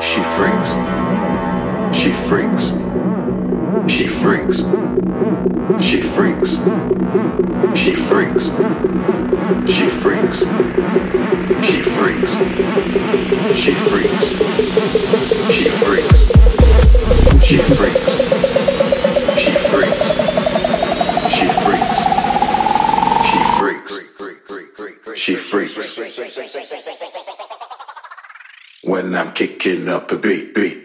She freaks. She freaks. She freaks. She freaks. She freaks. She freaks. She freaks. She freaks. Kicking up a beat, beat,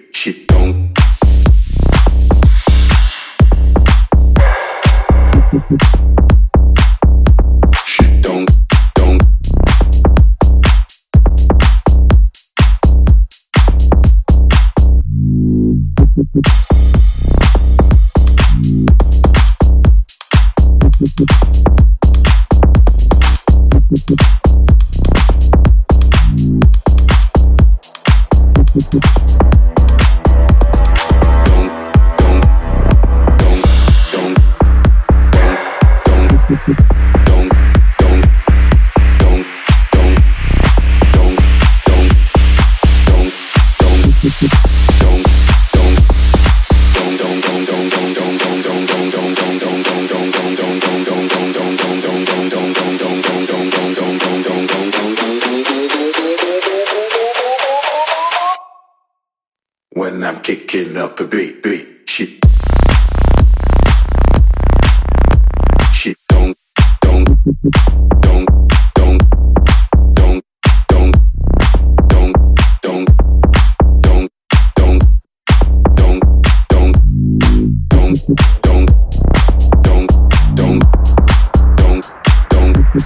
When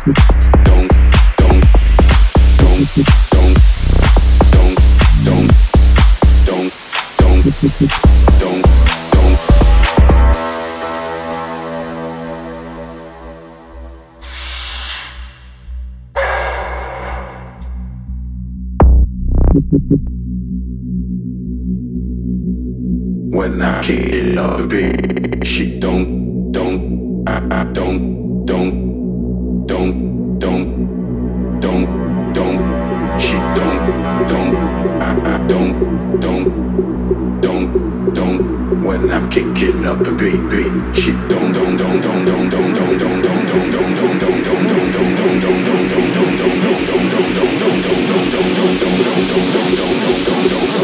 I get in love, baby, she don't, don't, I, I don't. Don't, don't, she don't, don't, don't, don't, don't, don't. When I'm kicking up a beat, beat, she don't, don't, don't, don't, don't, don't, don't, don't, don't, don't, don't, don't, don't, don't, don't, don't, don't, don't, don't. When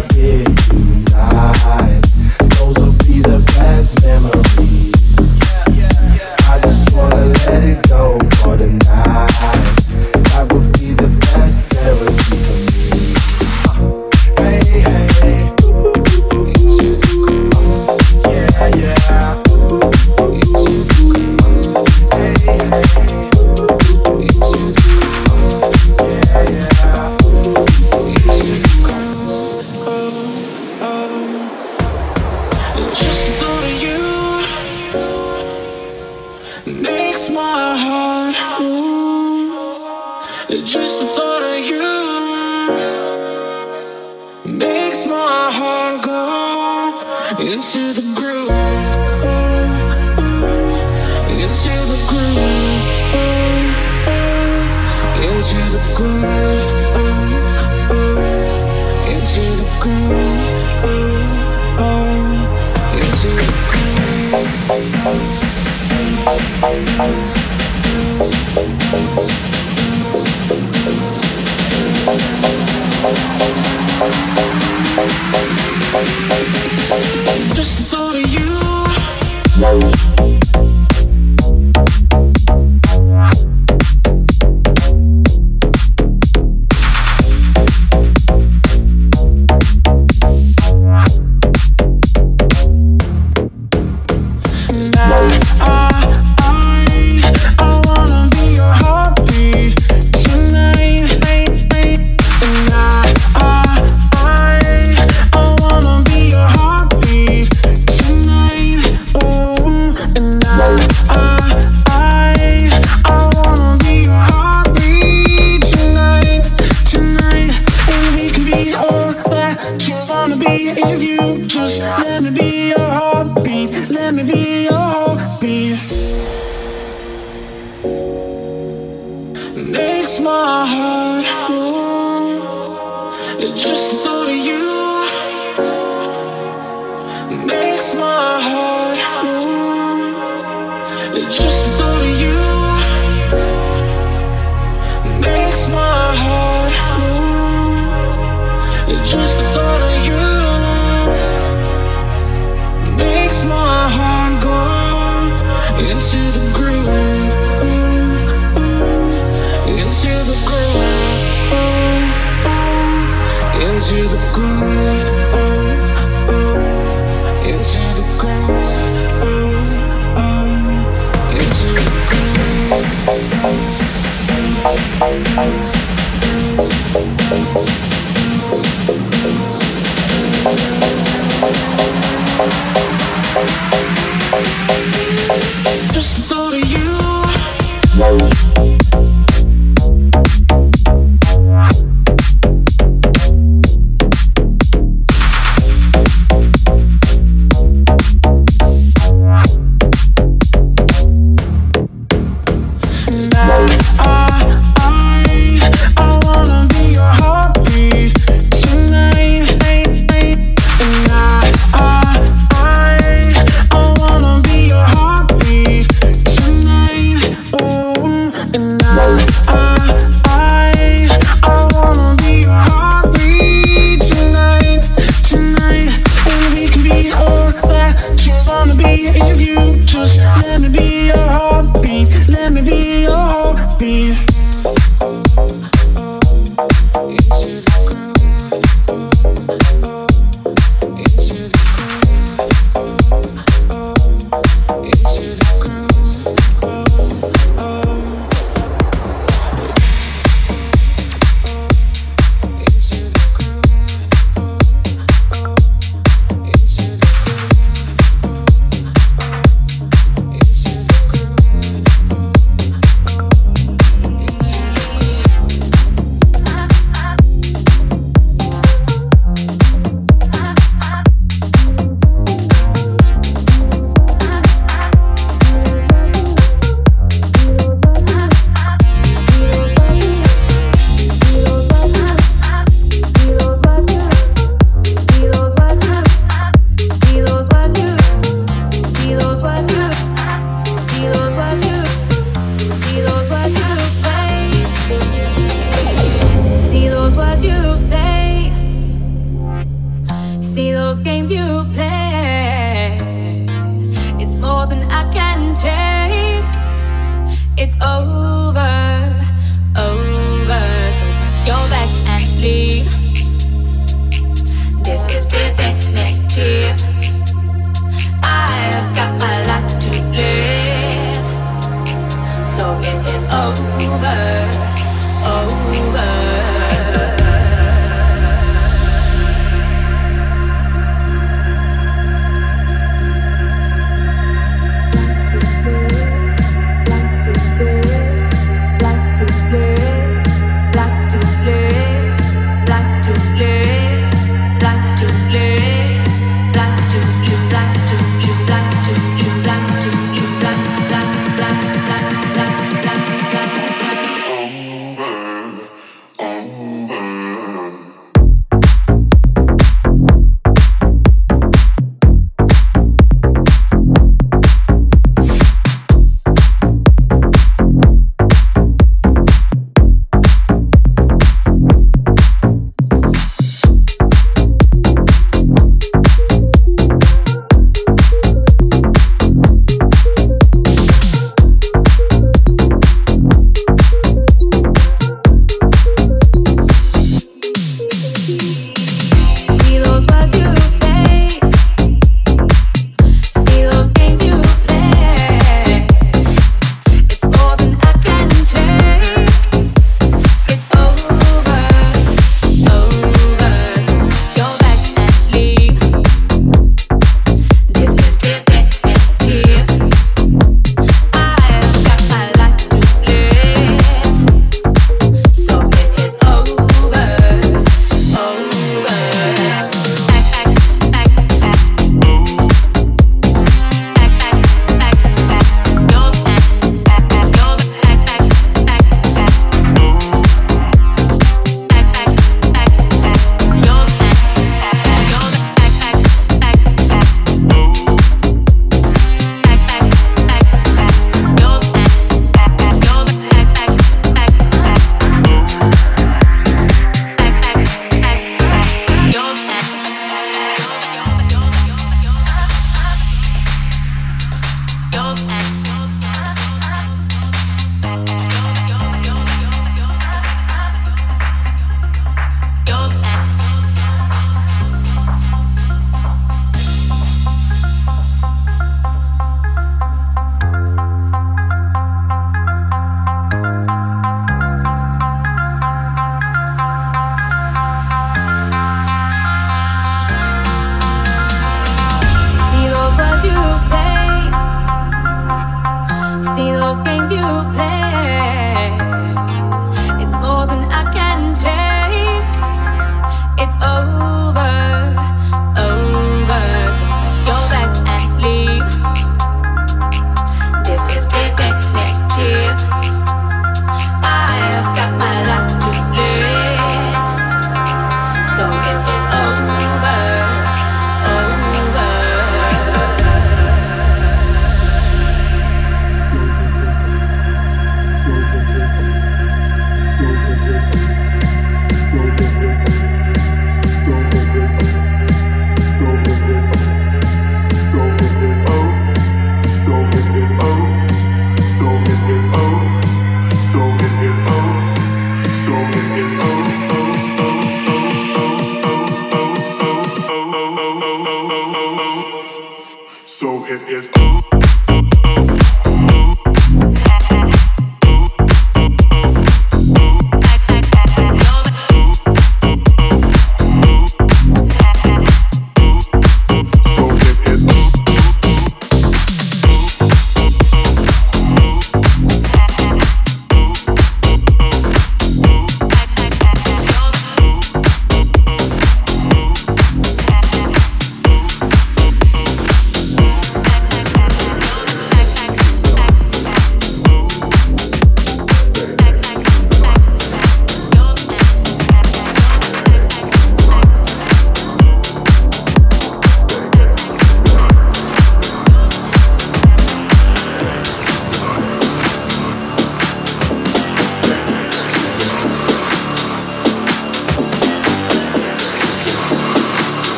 House.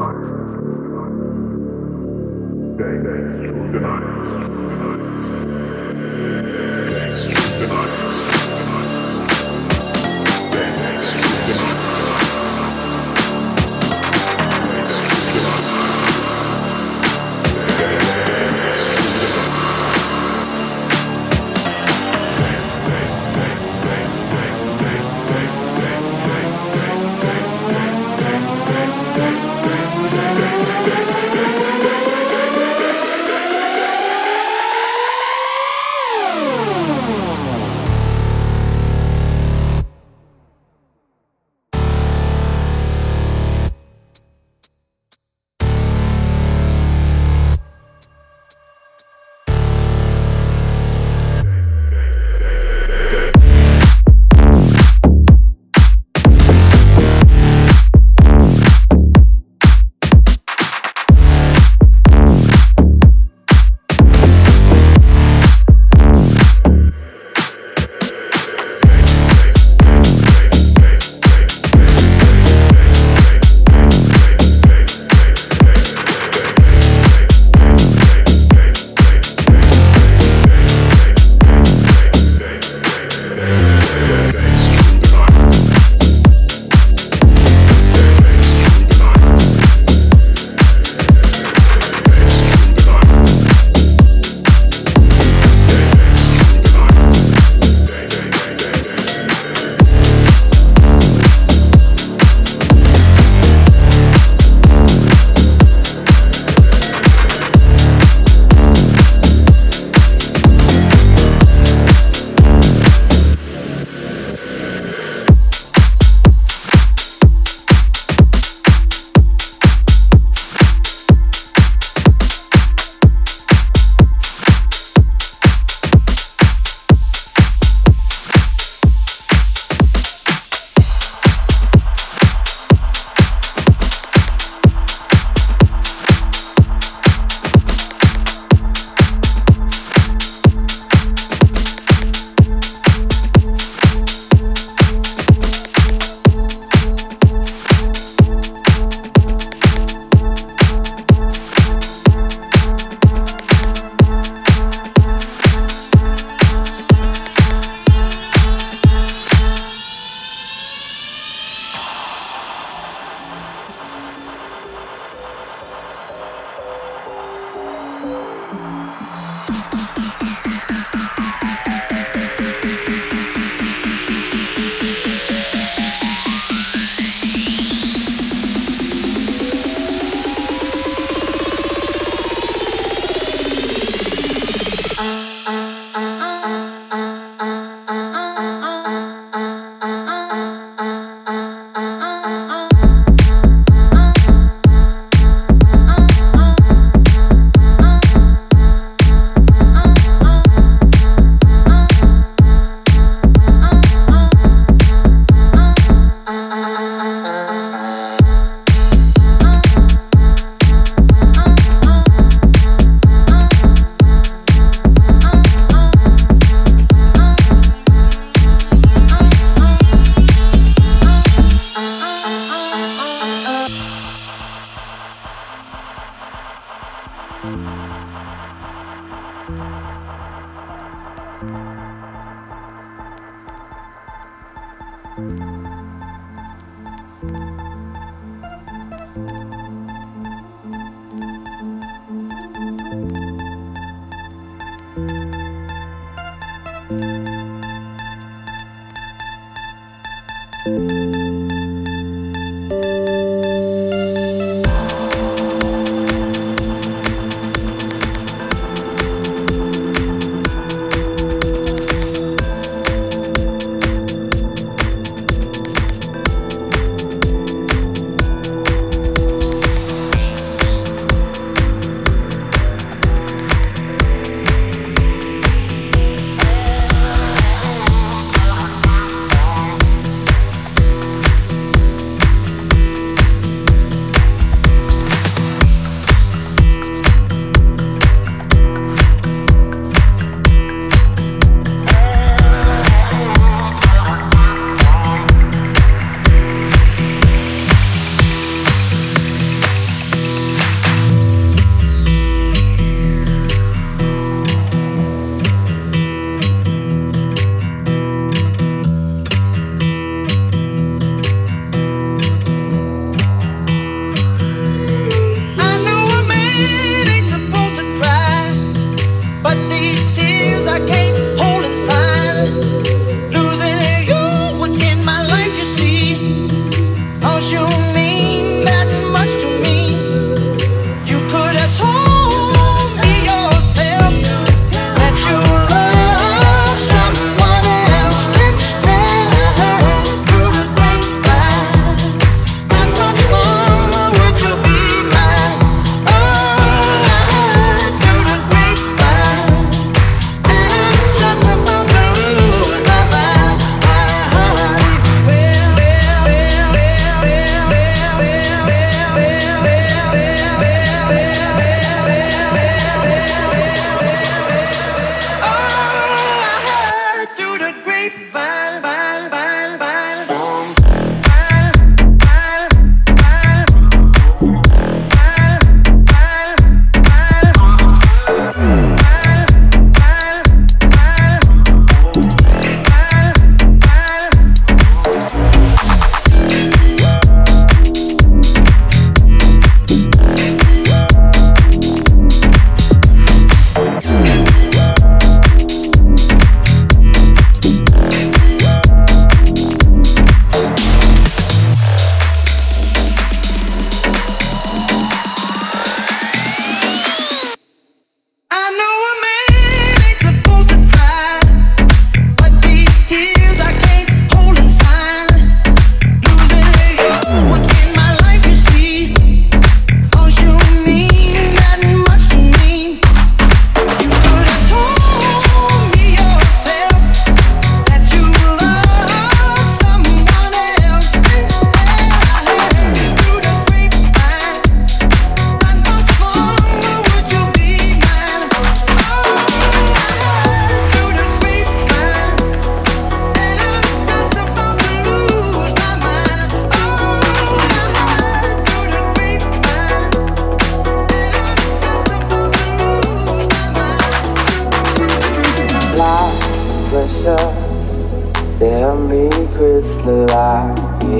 night. Dance through the night.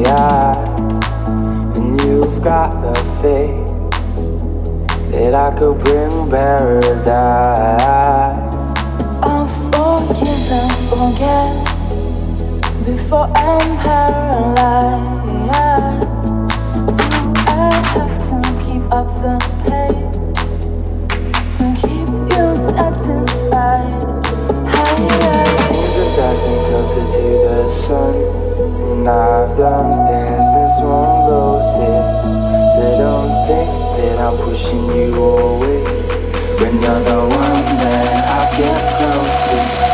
eye. And you've got the faith that I could bring paradise. I'll forgive and forget before I'm paralyzed. Do I have to keep up the pace to keep you satisfied? Higher. Closer to the sun. And I've done things this one knows it. So don't think that I'm pushing you away. When you're the one that I get closest.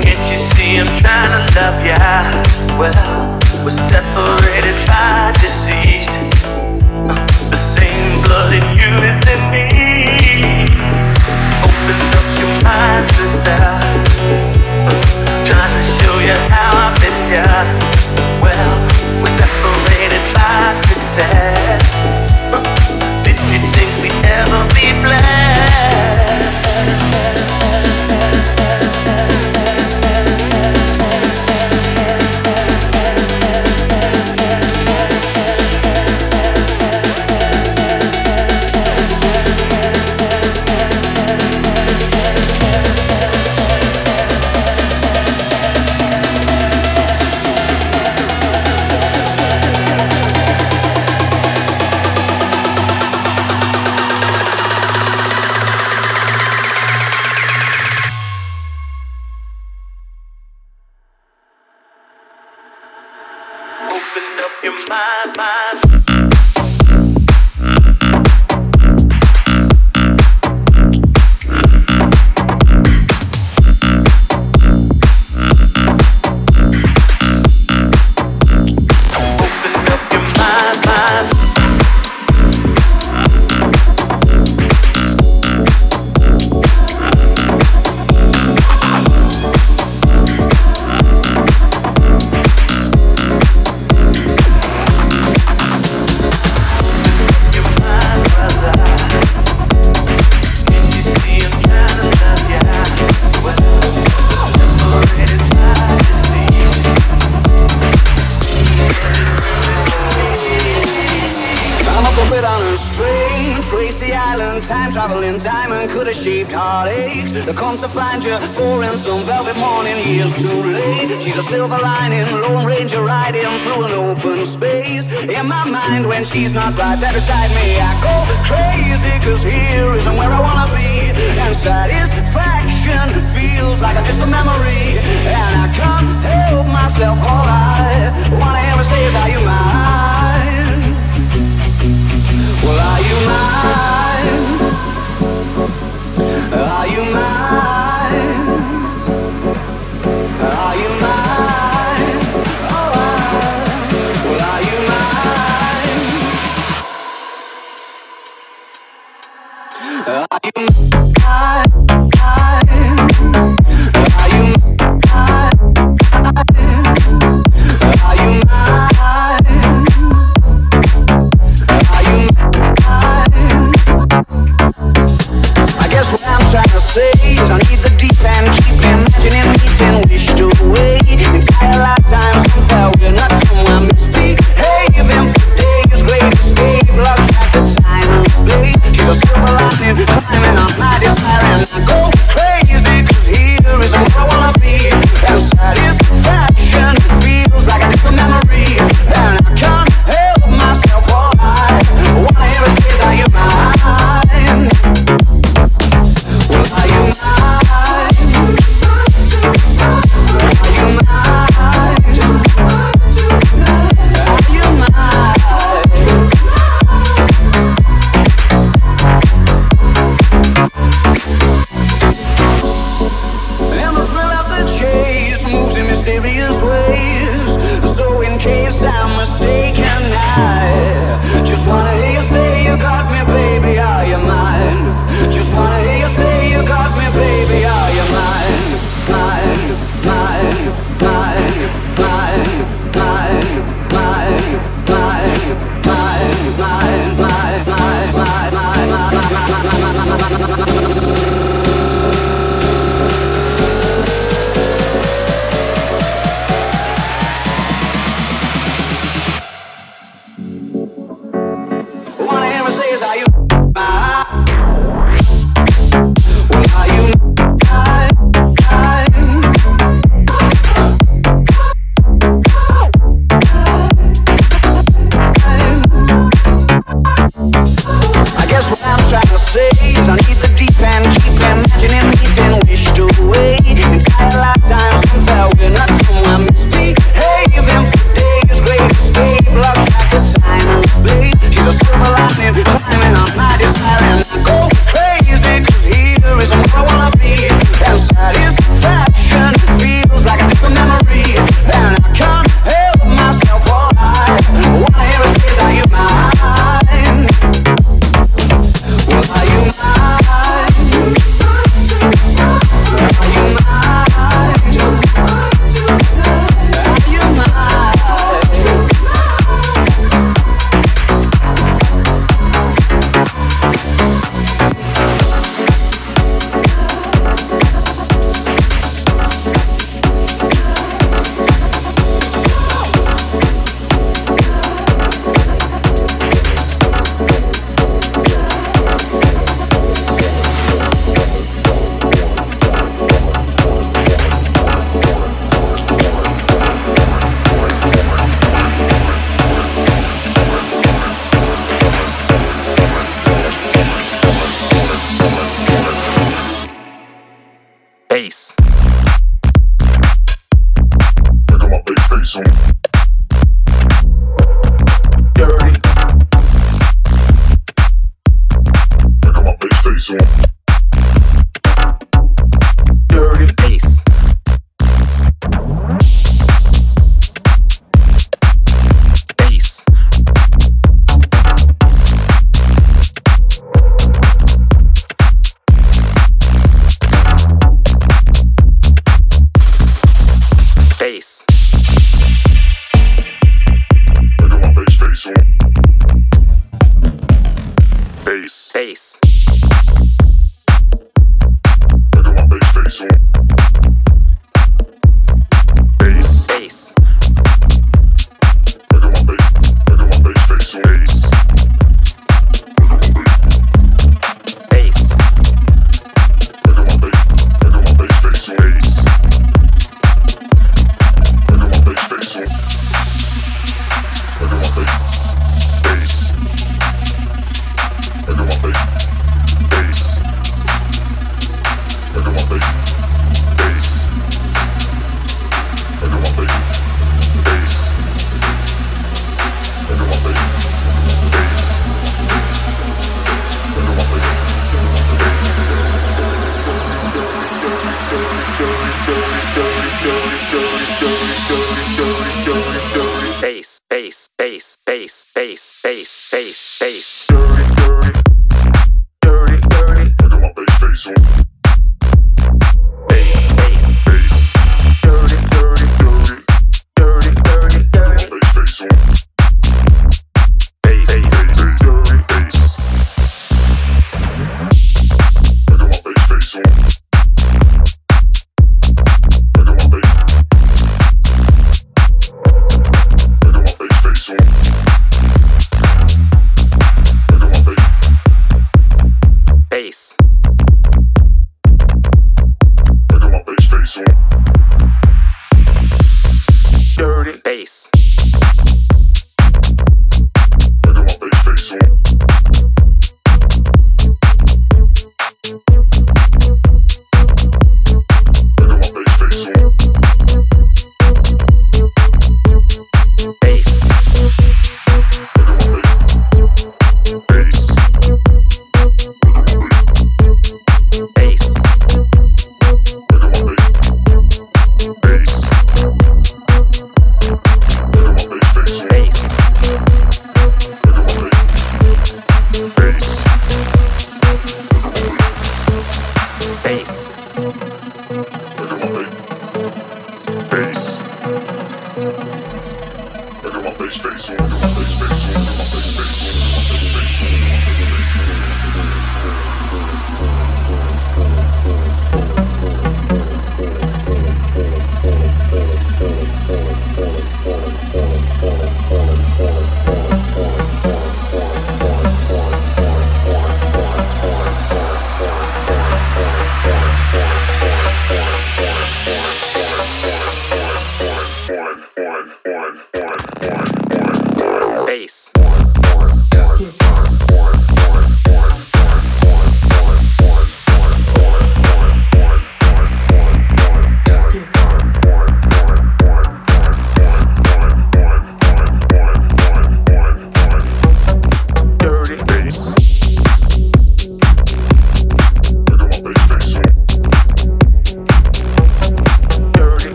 Can't you see I'm trying to love ya? Well, we're separated by deceased. The same blood in you is in me. Open up your mind, sister. Trying to show you how I missed ya. Well, we're separated by success. Did you think we'd ever be blessed? Time traveling diamond could have shaped heartaches. To come to find you, four in some velvet morning, years too late. She's a silver lining, Lone Ranger riding through an open space. In my mind, when she's not right there beside me, I go crazy, cause here isn't where I wanna be. And satisfaction feels like I'm just a memory. And I can't help myself, all I wanna ever say is, Are you mine? Well, are you mine?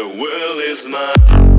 The world is mine.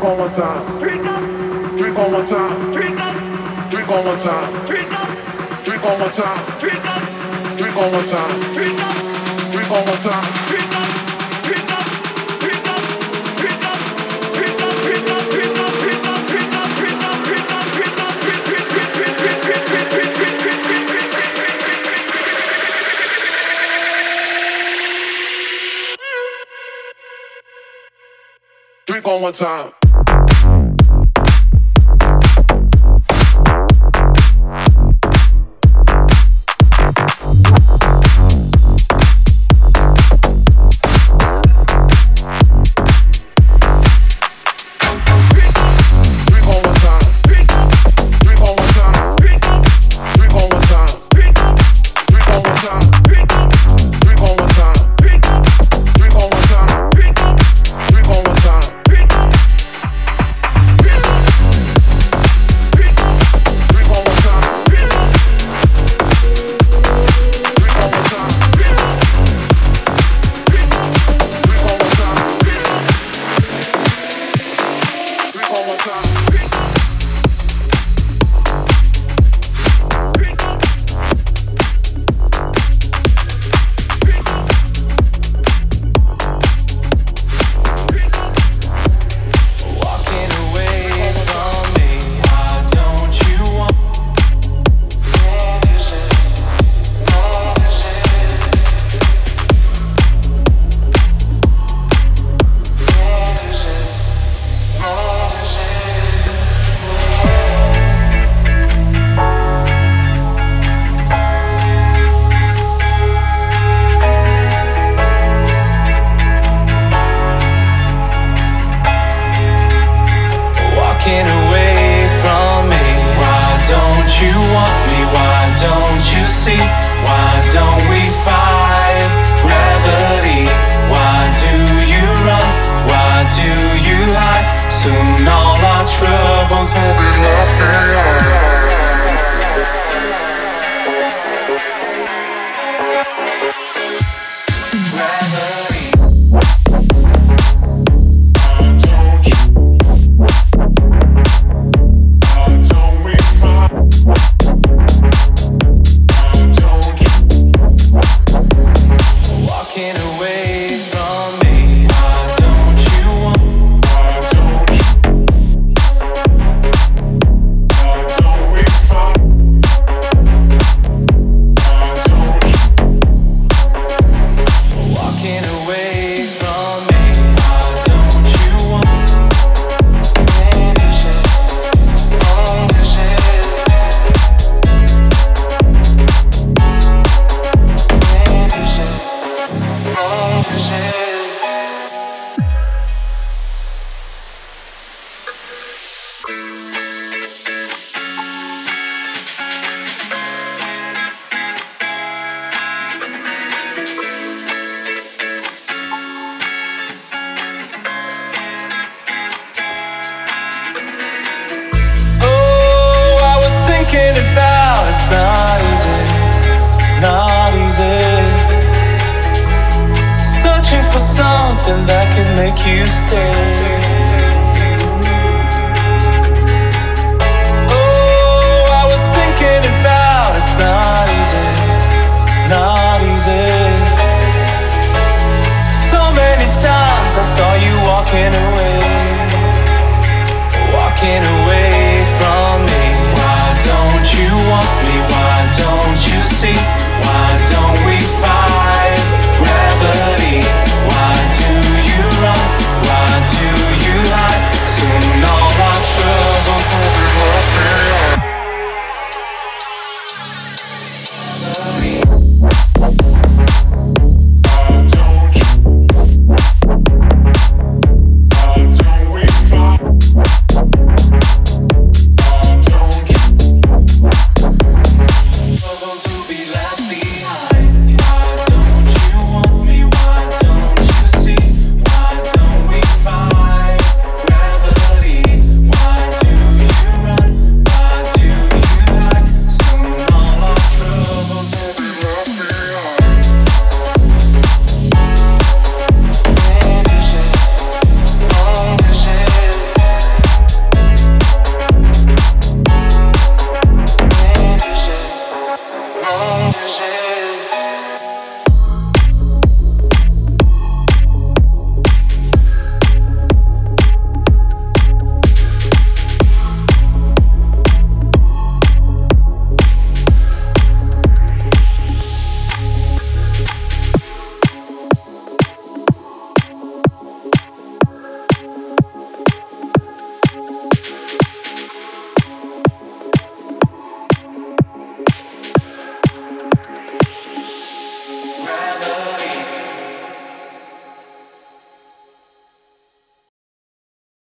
Drink on one time. Drink on one time. Drink on one time. Drink on one time. Drink on one time. Drink up. Drink on one time. Drink up. Drink on one time. Drink up. Drink on one time. Drink up. on one time.